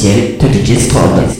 Podcast officiel de DJ Strobe.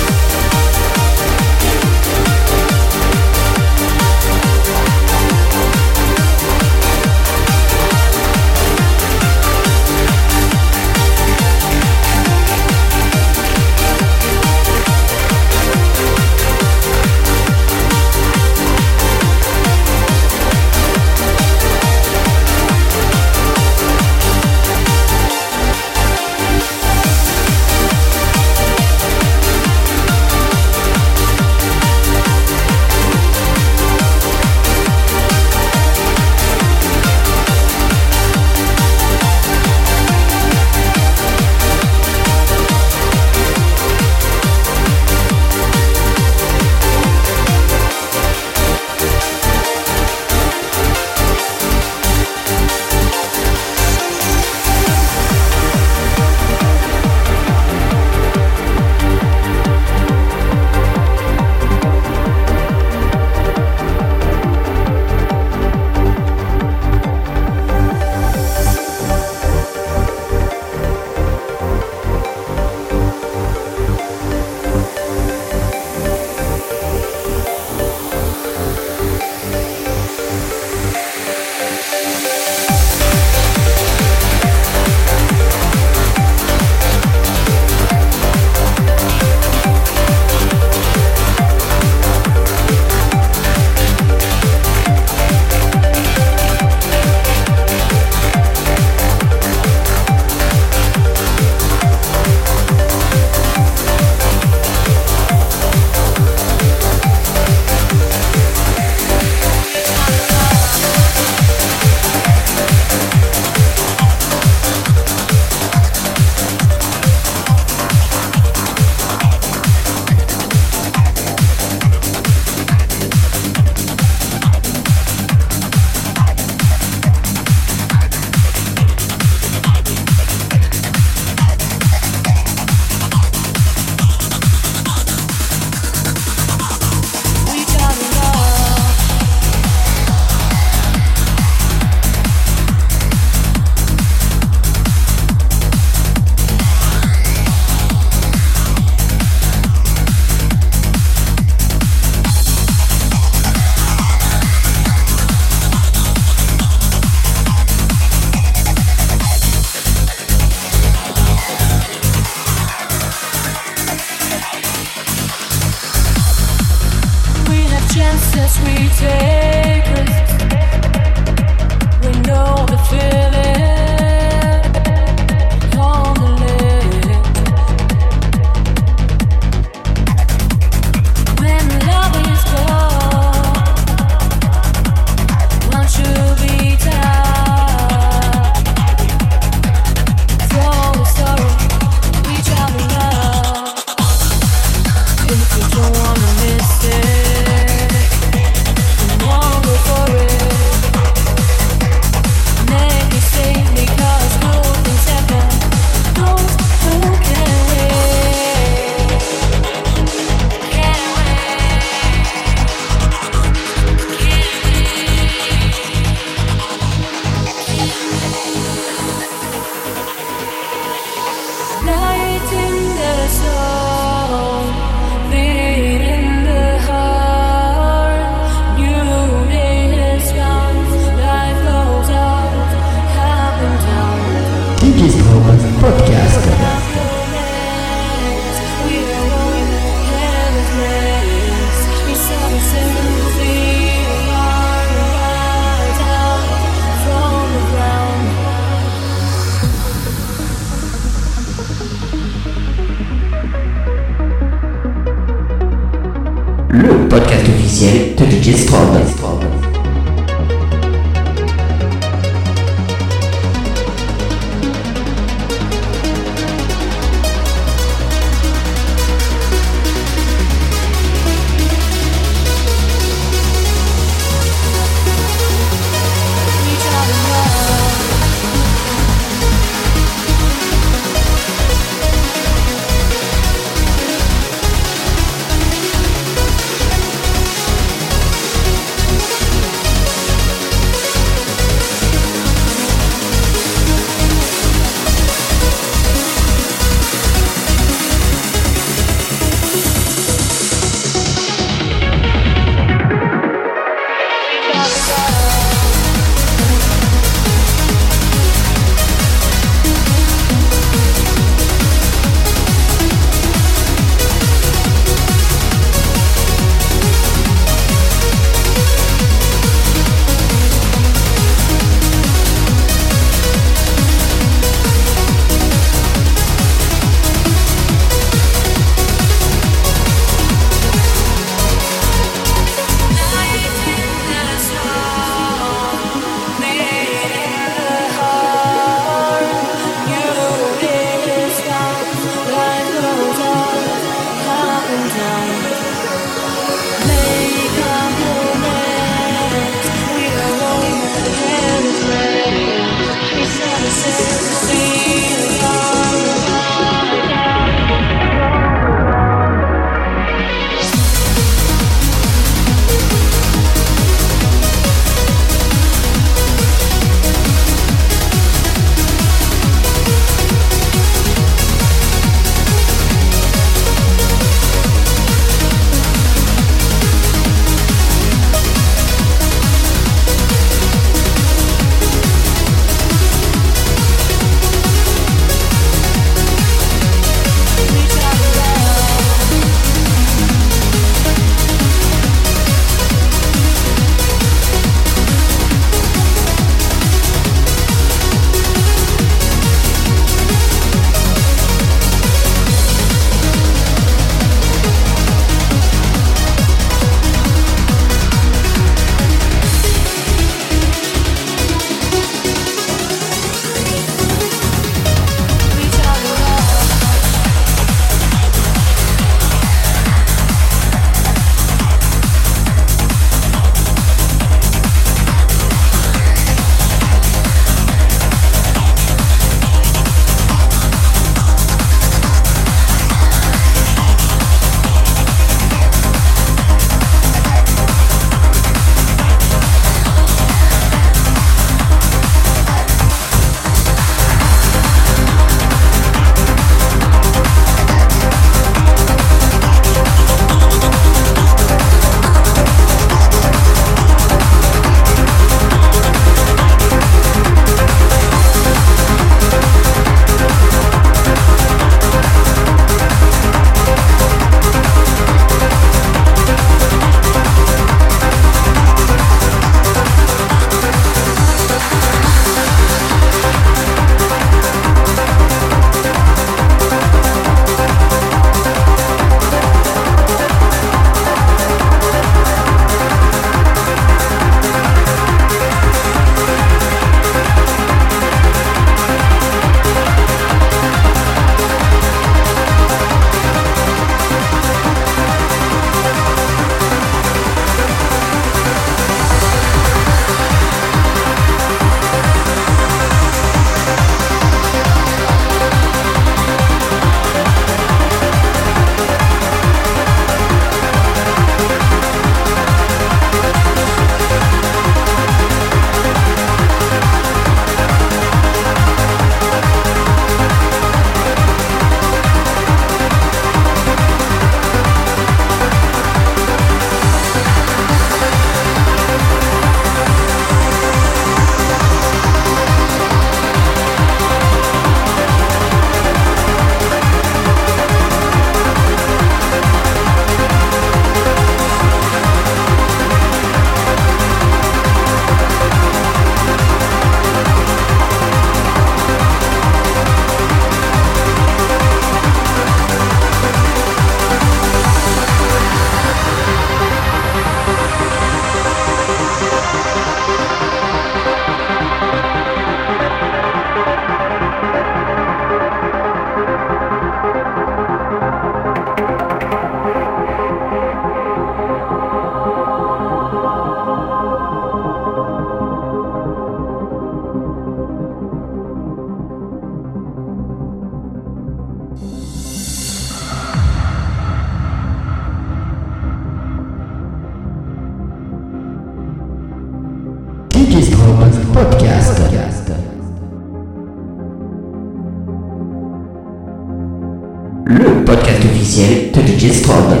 Officiel de DJ Strobe.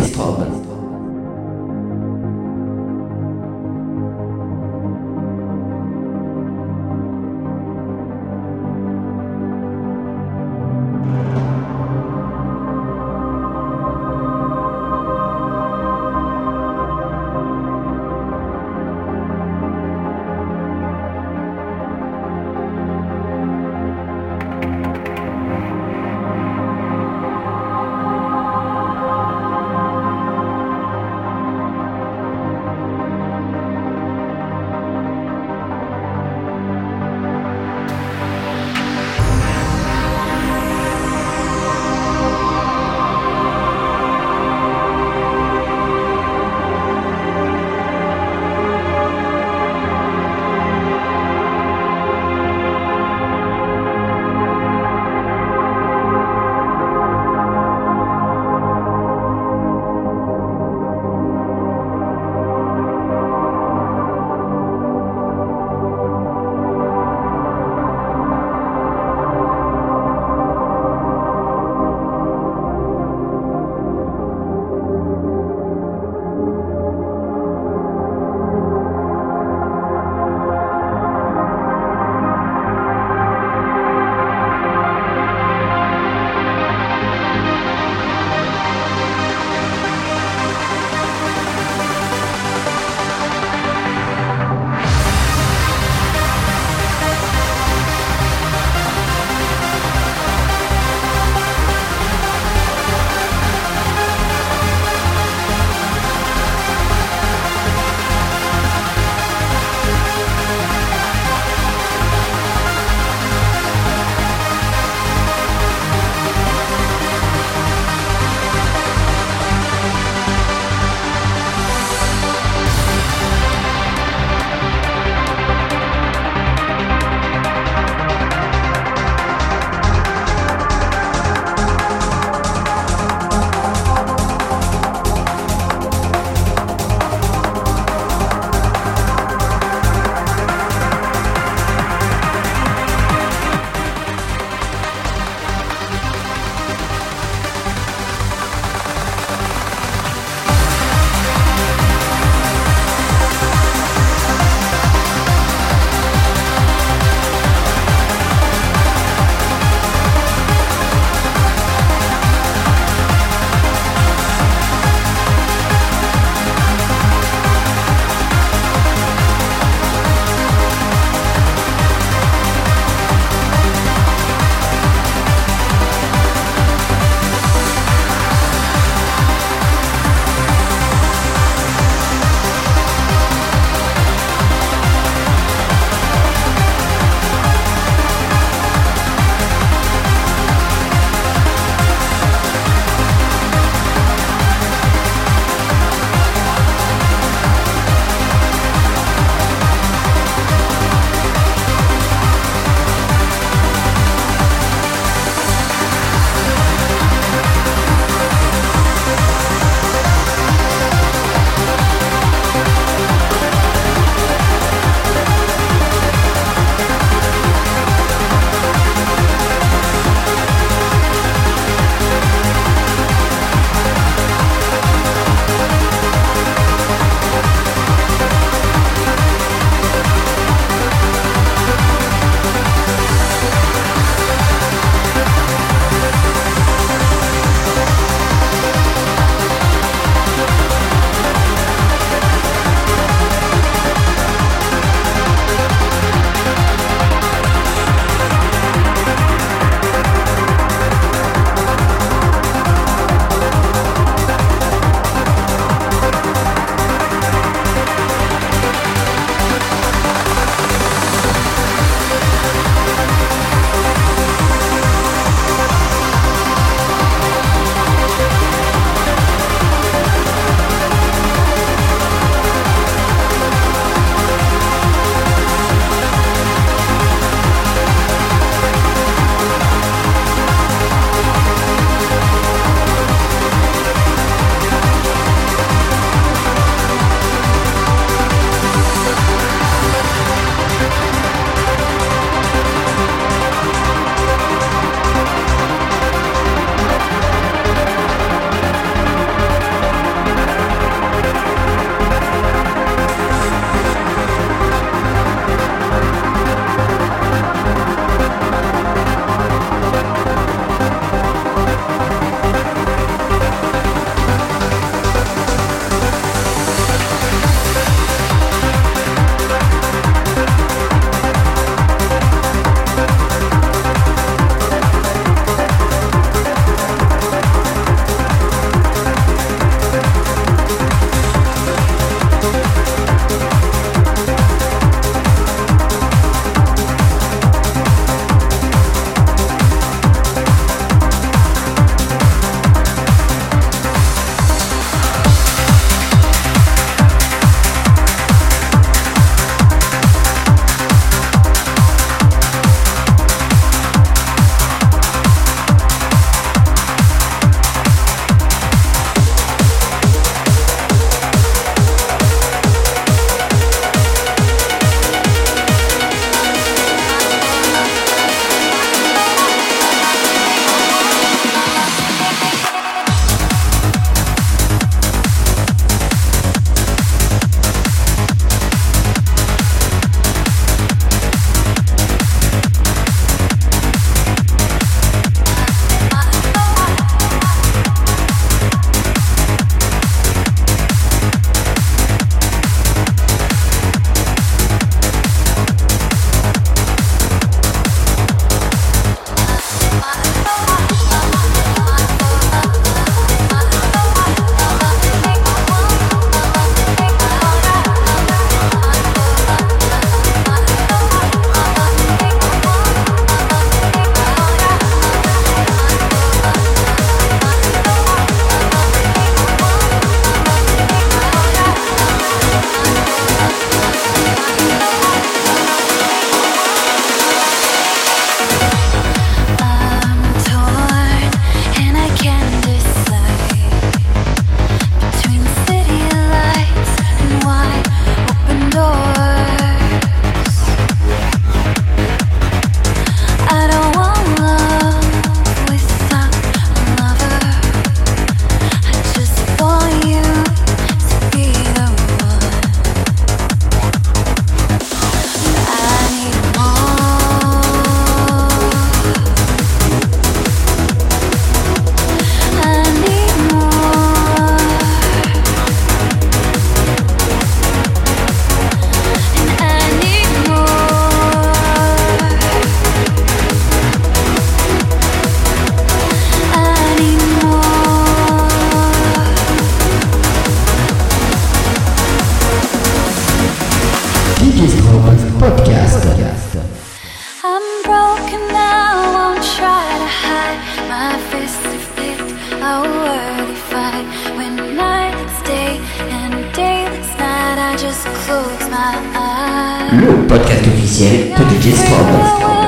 pensieri tutti gli scopi.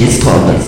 Officiel de DJ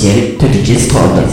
Officiel de DJ Strobe.